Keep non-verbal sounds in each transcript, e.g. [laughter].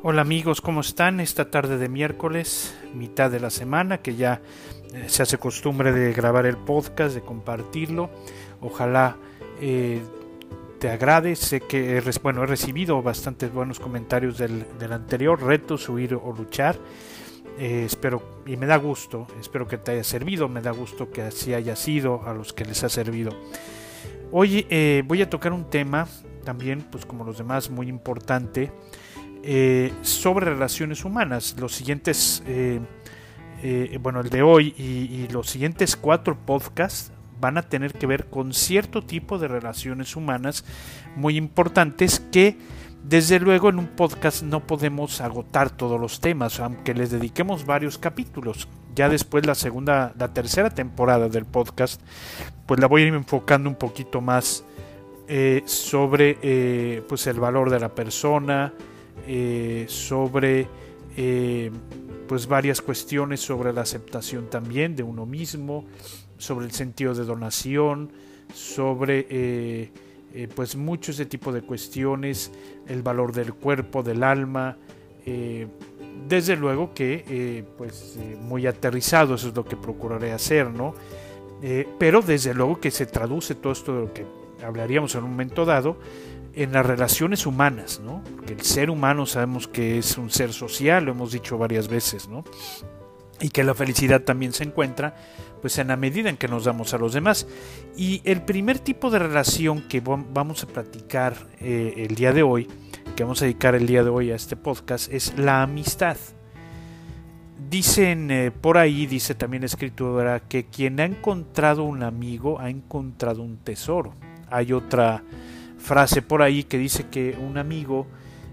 Hola amigos, ¿cómo están? Esta tarde de miércoles, mitad de la semana, que ya eh, se hace costumbre de grabar el podcast, de compartirlo. Ojalá eh, te agrade. Sé que bueno, he recibido bastantes buenos comentarios del, anterior, retos, huir o luchar. Eh, espero y me da gusto, espero que te haya servido, me da gusto que así haya sido a los que les ha servido. Hoy voy a tocar un tema también, pues como los demás, muy importante eh, sobre relaciones humanas. Los siguientes, eh, eh, bueno, el de hoy y, los siguientes cuatro podcasts van a tener que ver con cierto tipo de relaciones humanas muy importantes que desde luego en un podcast no podemos agotar todos los temas, aunque les dediquemos varios capítulos. Ya después la segunda, la tercera temporada del podcast, pues la voy a ir enfocando un poquito más sobre pues el valor de la persona, eh, sobre eh, pues varias cuestiones sobre la aceptación también de uno mismo, sobre el sentido de donación, sobre eh, pues mucho ese tipo de cuestiones, el valor del cuerpo, del alma, desde luego que pues muy aterrizado, eso es lo que procuraré hacer, ¿no? pero desde luego que se traduce todo esto de lo que hablaríamos en un momento dado, en las relaciones humanas, ¿no? Porque el ser humano sabemos que es un ser social, lo hemos dicho varias veces, ¿no? Y que la felicidad también se encuentra pues en la medida en que nos damos a los demás. Y el primer tipo de relación que vamos a platicar eh, el día de hoy, que vamos a dedicar el día de hoy a este podcast, es la amistad. Dicen eh, por ahí, dice también la escritura, que quien ha encontrado un amigo ha encontrado un tesoro. Hay otra frase por ahí que dice que un amigo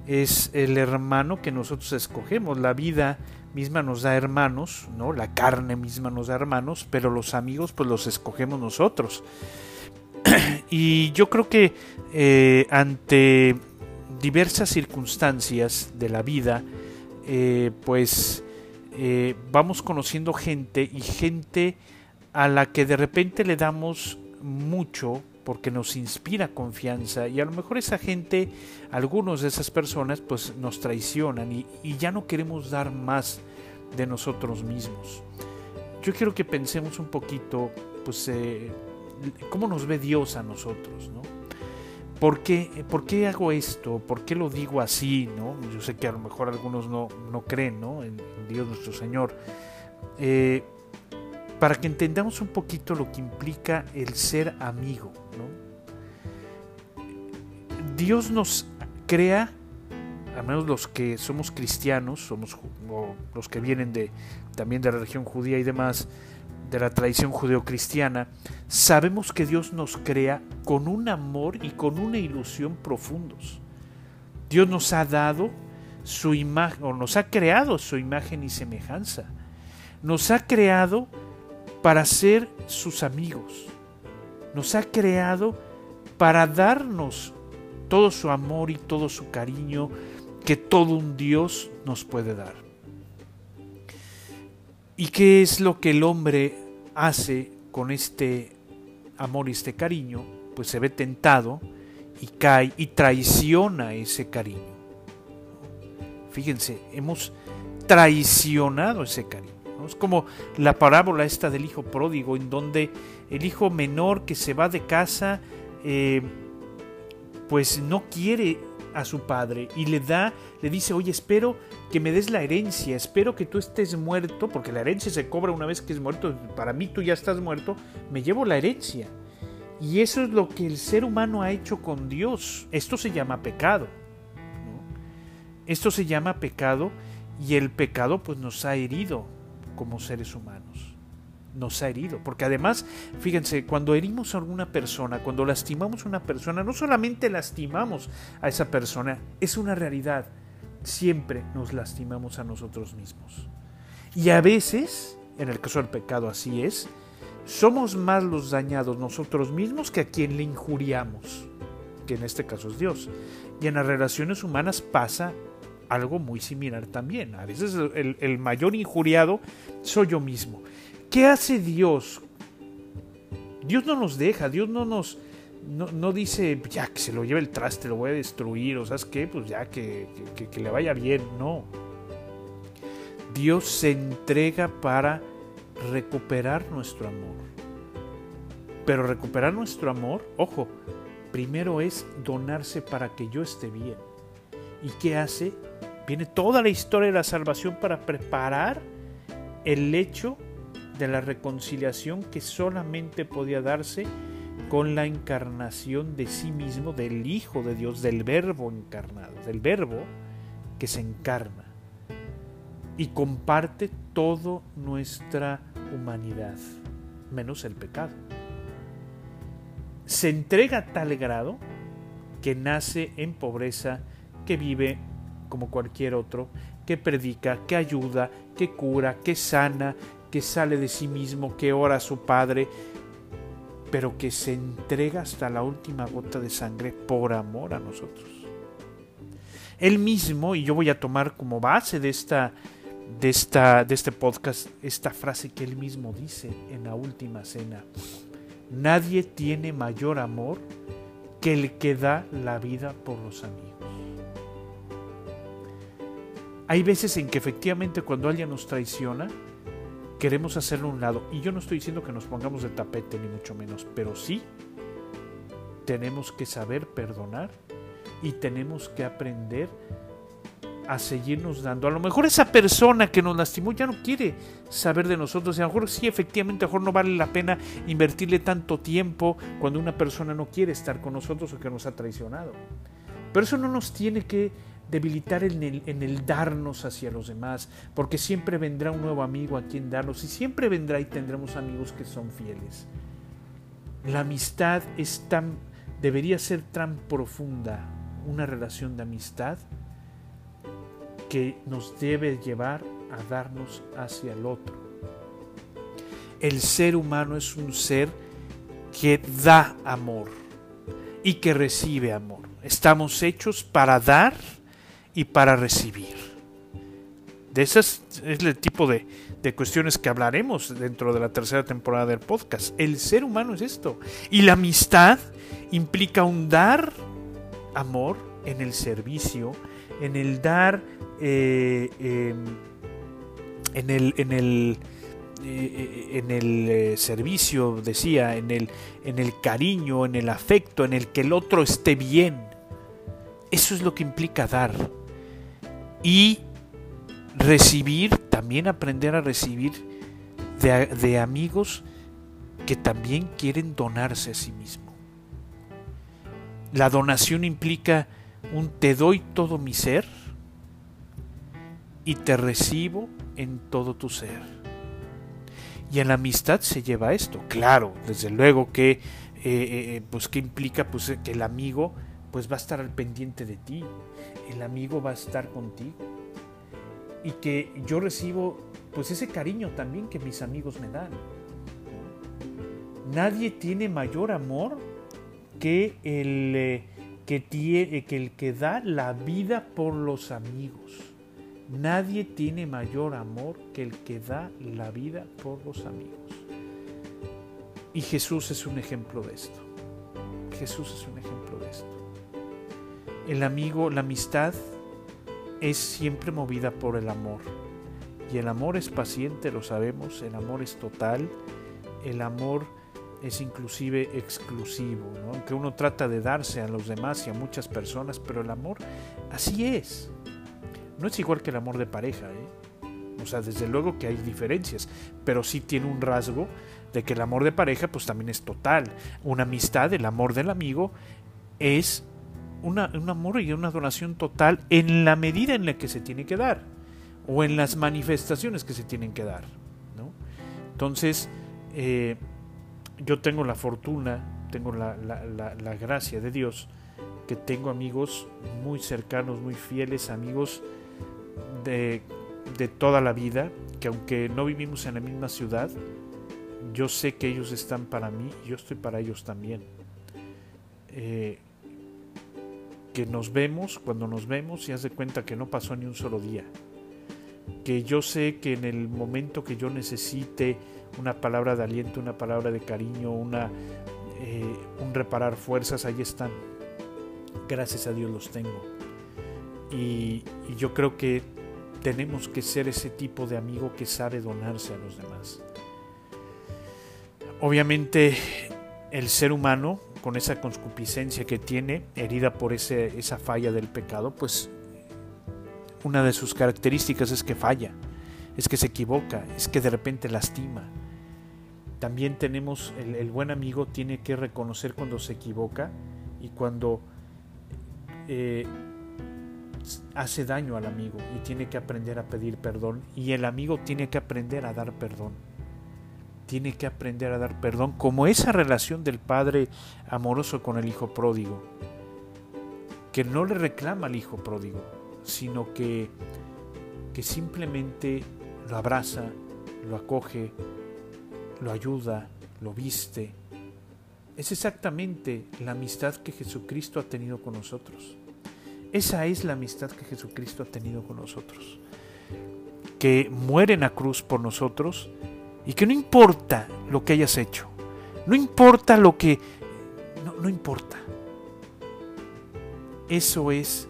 es el hermano que nosotros escogemos. La vida misma nos da hermanos, ¿no? La carne misma nos da hermanos, pero los amigos pues los escogemos nosotros. [clears throat] y yo creo que eh, ante diversas circunstancias de la vida, eh, pues eh, vamos conociendo gente y gente a la que de repente le damos mucho porque nos inspira confianza y a lo mejor esa gente, algunos de esas personas pues nos traicionan y, ya no queremos dar más de nosotros mismos. Yo quiero que pensemos un poquito pues eh, cómo nos ve Dios a nosotros, ¿no? ¿Por qué, ¿Por qué, hago esto? ¿Por qué lo digo así? ¿no? Yo sé que a lo mejor algunos no, no creen ¿no? En, Dios nuestro Señor. Eh, para que entendamos un poquito lo que implica el ser amigo. Dios nos crea, al menos los que somos cristianos, somos los que vienen de también de la religión judía y demás, de la tradición judeocristiana, sabemos que Dios nos crea con un amor y con una ilusión profundos. Dios nos ha dado su imagen, o nos ha creado su imagen y semejanza. Nos ha creado para ser sus amigos. Nos ha creado para darnos todo su amor y todo su cariño que todo un Dios nos puede dar. ¿Y qué es lo que el hombre hace con este amor y este cariño? Pues se ve tentado y cae y traiciona ese cariño. Fíjense, hemos traicionado ese cariño. Es como la parábola esta del hijo pródigo, en donde el hijo menor que se va de casa, eh, pues no quiere a su padre y le da, le dice, oye, espero que me des la herencia, espero que tú estés muerto, porque la herencia se cobra una vez que es muerto, para mí tú ya estás muerto, me llevo la herencia. Y eso es lo que el ser humano ha hecho con Dios. Esto se llama pecado. Esto se llama pecado y el pecado pues nos ha herido, como seres humanos. Nos ha herido, porque además, fíjense, cuando herimos a alguna persona, cuando lastimamos a una persona, no solamente lastimamos a esa persona, es una realidad, siempre nos lastimamos a nosotros mismos. Y a veces, en el caso del pecado así es, somos más los dañados nosotros mismos que a quien le injuriamos, que en este caso es Dios. Y en las relaciones humanas pasa algo muy similar también. A veces el, mayor injuriado soy yo mismo. ¿Qué hace Dios? Dios no nos deja, Dios no nos, no, dice, ya que se lo lleve el traste, lo voy a destruir, o sabes qué, pues ya que, que le vaya bien, no. Dios se entrega para recuperar nuestro amor. Pero recuperar nuestro amor, ojo, primero es donarse para que yo esté bien. ¿Y qué hace? Viene toda la historia de la salvación para preparar el hecho de la reconciliación que solamente podía darse con la encarnación de sí mismo, del Hijo de Dios, del Verbo encarnado, del Verbo que se encarna y comparte toda nuestra humanidad, menos el pecado. Se entrega a tal grado que nace en pobreza, que vive como cualquier otro, que predica, que ayuda, que cura, que sana, que sale de sí mismo, que ora a su Padre, pero que se entrega hasta la última gota de sangre por amor a nosotros. Él mismo, y yo voy a tomar como base de, esta, de, esta, de este podcast esta frase que él mismo dice en la última cena, nadie tiene mayor amor que el que da la vida por los amigos. Hay veces en que efectivamente cuando alguien nos traiciona, queremos hacerlo a un lado. Y yo no estoy diciendo que nos pongamos de tapete, ni mucho menos, pero sí tenemos que saber perdonar y tenemos que aprender a seguirnos dando. A lo mejor esa persona que nos lastimó ya no quiere saber de nosotros. Y a lo mejor sí, efectivamente, a lo mejor no vale la pena invertirle tanto tiempo cuando una persona no quiere estar con nosotros o que nos ha traicionado. Pero eso no nos tiene que debilitar en el, darnos hacia los demás, porque siempre vendrá un nuevo amigo a quien darnos y siempre vendrá y tendremos amigos que son fieles. La amistad es tan, debería ser tan profunda, una relación de amistad, que nos debe llevar a darnos hacia el otro. El ser humano es un ser que da amor y que recibe amor. Estamos hechos para dar y para recibir. De esas es el tipo de, de, cuestiones que hablaremos dentro de la tercera temporada del podcast. El ser humano es esto. Y la amistad implica un dar amor en el servicio, en el dar, eh, em, en el, en el, eh, en el eh, servicio, decía, en el, en el cariño, en el afecto, en el que el otro esté bien. Eso es lo que implica dar y recibir, también aprender a recibir de, amigos que también quieren donarse a sí mismo. La donación implica un te doy todo mi ser y te recibo en todo tu ser. Y en la amistad se lleva esto, claro, desde luego que, eh, eh, pues que implica pues, que el amigo pues va a estar al pendiente de ti, el amigo va a estar contigo. Y que yo recibo pues ese cariño también que mis amigos me dan. Nadie tiene mayor amor que el, eh, que, tiene, que el que da la vida por los amigos. Nadie tiene mayor amor que el que da la vida por los amigos. Y Jesús es un ejemplo de esto. Jesús es un ejemplo. El amigo, la amistad es siempre movida por el amor. Y el amor es paciente, lo sabemos, el amor es total, el amor es inclusive exclusivo, aunque uno trata de darse a los demás y a muchas personas, pero el amor así es. No es igual que el amor de pareja, ¿eh? o sea, desde luego que hay diferencias, pero sí tiene un rasgo de que el amor de pareja pues también es total. Una amistad, el amor del amigo, es un amor y una donación total en la medida en la que se tiene que dar o en las manifestaciones que se tienen que dar. ¿no? Entonces, eh, yo tengo la fortuna, tengo la, la, gracia de Dios, que tengo amigos muy cercanos, muy fieles, amigos de, de, toda la vida, que aunque no vivimos en la misma ciudad, yo sé que ellos están para mí y yo estoy para ellos también. Eh, que nos vemos, cuando nos vemos y haz de cuenta que no pasó ni un solo día. Que yo sé que en el momento que yo necesite una palabra de aliento, una palabra de cariño, una, eh, un reparar fuerzas, ahí están. Gracias a Dios los tengo. Y, y yo creo que tenemos que ser ese tipo de amigo que sabe donarse a los demás. Obviamente el ser humano, con esa concupiscencia que tiene, herida por ese, esa falla del pecado, pues una de sus características es que falla, es que se equivoca, es que de repente lastima. También tenemos, el, buen amigo tiene que reconocer cuando se equivoca y cuando eh, hace daño al amigo y tiene que aprender a pedir perdón y el amigo tiene que aprender a dar perdón. Tiene que aprender a dar perdón como esa relación del padre amoroso con el hijo pródigo, que no le reclama al hijo pródigo, sino que, que simplemente lo abraza, lo acoge, lo ayuda, lo viste. Es exactamente la amistad que Jesucristo ha tenido con nosotros. Esa es la amistad que Jesucristo ha tenido con nosotros. Que muere en la cruz por nosotros y que no importa lo que hayas hecho, no importa lo que... No, no importa. Eso es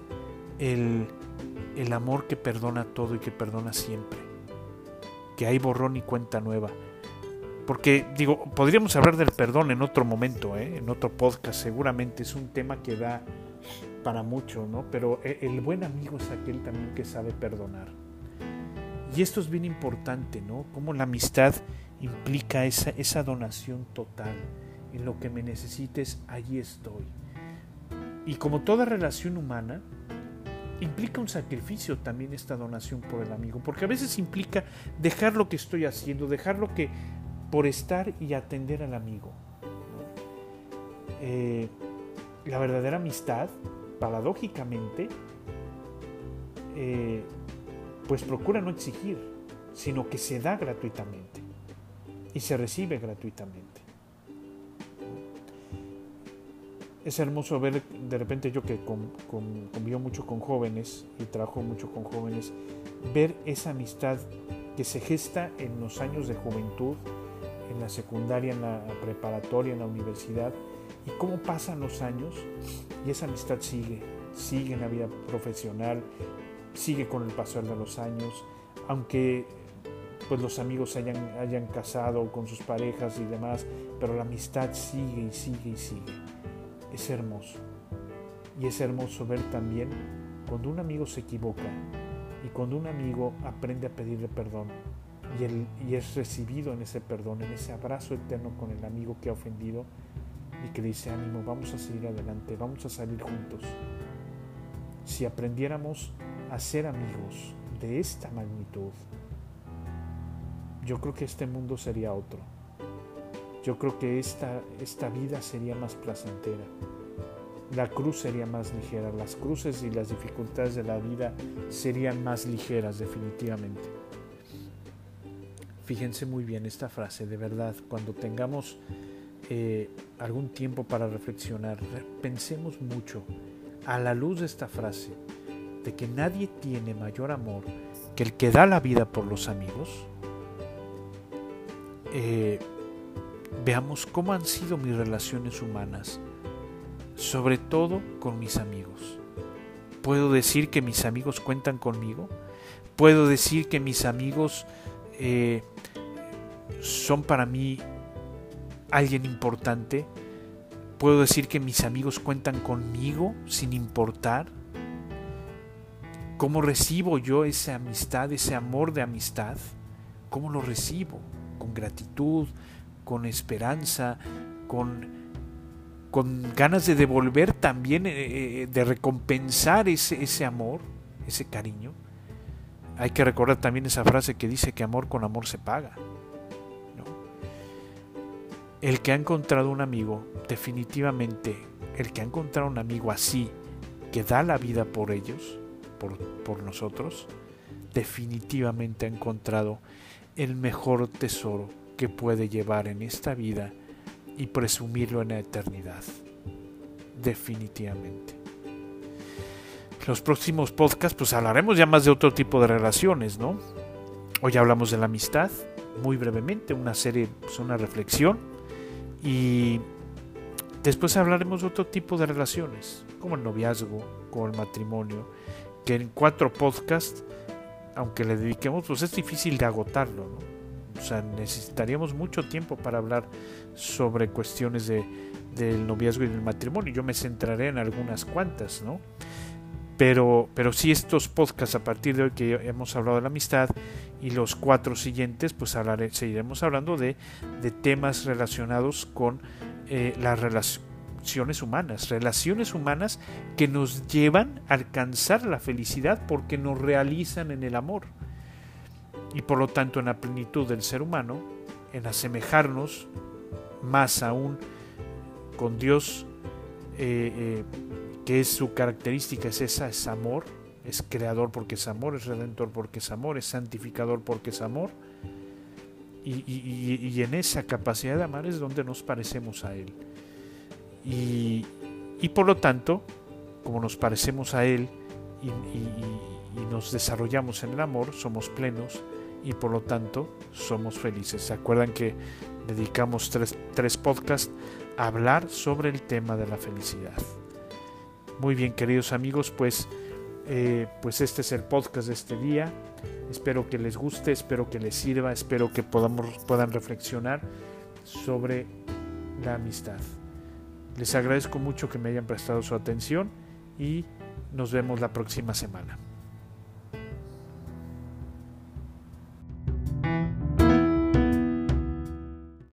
el, el amor que perdona todo y que perdona siempre. Que hay borrón y cuenta nueva. Porque, digo, podríamos hablar del perdón en otro momento, ¿eh? en otro podcast, seguramente es un tema que da para mucho, ¿no? Pero e, el buen amigo es aquel también que sabe perdonar. Y esto es bien importante, ¿no? Cómo la amistad implica esa, esa donación total. En lo que me necesites, allí estoy. Y como toda relación humana, implica un sacrificio también esta donación por el amigo, porque a veces implica dejar lo que estoy haciendo, dejar lo que por estar y atender al amigo. Eh, la verdadera amistad paradójicamente, eh, pues procura no exigir, sino que se da gratuitamente y se recibe gratuitamente. Es hermoso ver de repente yo que convivo mucho con jóvenes y trabajo mucho con jóvenes, ver esa amistad que se gesta en los años de juventud, en la secundaria, en la preparatoria, en la universidad, y cómo pasan los años y esa amistad sigue, sigue en la vida profesional, sigue con el pasar de los años, aunque pues los amigos hayan, hayan casado con sus parejas y demás, pero la amistad sigue y sigue y sigue. Es hermoso. Y es hermoso ver también cuando un amigo se equivoca y cuando un amigo aprende a pedirle perdón y, el, y es recibido en ese perdón, en ese abrazo eterno con el amigo que ha ofendido, y que dice, ánimo, vamos a seguir adelante, vamos a salir juntos. Si aprendiéramos a ser amigos de esta magnitud, yo creo que este mundo sería otro. Yo creo que esta, esta vida sería más placentera. La cruz sería más ligera. Las cruces y las dificultades de la vida serían más ligeras definitivamente. Fíjense muy bien esta frase, de verdad, cuando tengamos eh, algún tiempo para reflexionar, pensemos mucho a la luz de esta frase de que nadie tiene mayor amor que el que da la vida por los amigos, eh, veamos cómo han sido mis relaciones humanas, sobre todo con mis amigos. ¿Puedo decir que mis amigos cuentan conmigo? ¿Puedo decir que mis amigos eh, son para mí alguien importante, puedo decir que mis amigos cuentan conmigo sin importar. ¿Cómo recibo yo esa amistad, ese amor de amistad? ¿Cómo lo recibo? Con gratitud, con esperanza, con, con ganas de devolver también, eh, eh, de recompensar ese, ese amor, ese cariño. Hay que recordar también esa frase que dice que amor con amor se paga. El que ha encontrado un amigo, definitivamente, el que ha encontrado un amigo así, que da la vida por ellos, por, nosotros, definitivamente ha encontrado el mejor tesoro que puede llevar en esta vida y presumirlo en la eternidad. Definitivamente. Los próximos podcasts pues hablaremos ya más de otro tipo de relaciones, ¿no? Hoy hablamos de la amistad, muy brevemente, una serie, pues una reflexión y, Después hablaremos de otro tipo de relaciones, como el noviazgo, como el matrimonio, que en cuatro podcasts, aunque le dediquemos, pues es difícil de agotarlo. O sea, necesitaríamos mucho tiempo para hablar sobre cuestiones de, del noviazgo y del matrimonio. Yo me centraré en algunas cuantas, ¿no? Pero, pero sí estos podcasts a partir de hoy que hemos hablado de la amistad y los cuatro siguientes, pues seguiremos hablando de, de temas relacionados con eh, las humanas, relaciones humanas que nos llevan a alcanzar la felicidad porque nos realizan en el amor. Y por lo tanto en la plenitud del ser humano, en asemejarnos más aún con Dios, eh, eh, que es su característica, es esa, es amor, es creador porque es amor, es redentor porque es amor, es santificador porque es amor. Y, en esa capacidad de amar es donde nos parecemos a Él. Y, por lo tanto, como nos parecemos a Él y, nos desarrollamos en el amor, somos plenos y por lo tanto somos felices. ¿Se acuerdan que dedicamos tres, tres podcasts a hablar sobre el tema de la felicidad? Muy bien, queridos amigos, pues, eh, pues este es el podcast de este día. Espero que les guste, espero que les sirva, espero que podamos, puedan reflexionar sobre la amistad. Les agradezco mucho que me hayan prestado su atención y nos vemos la próxima semana.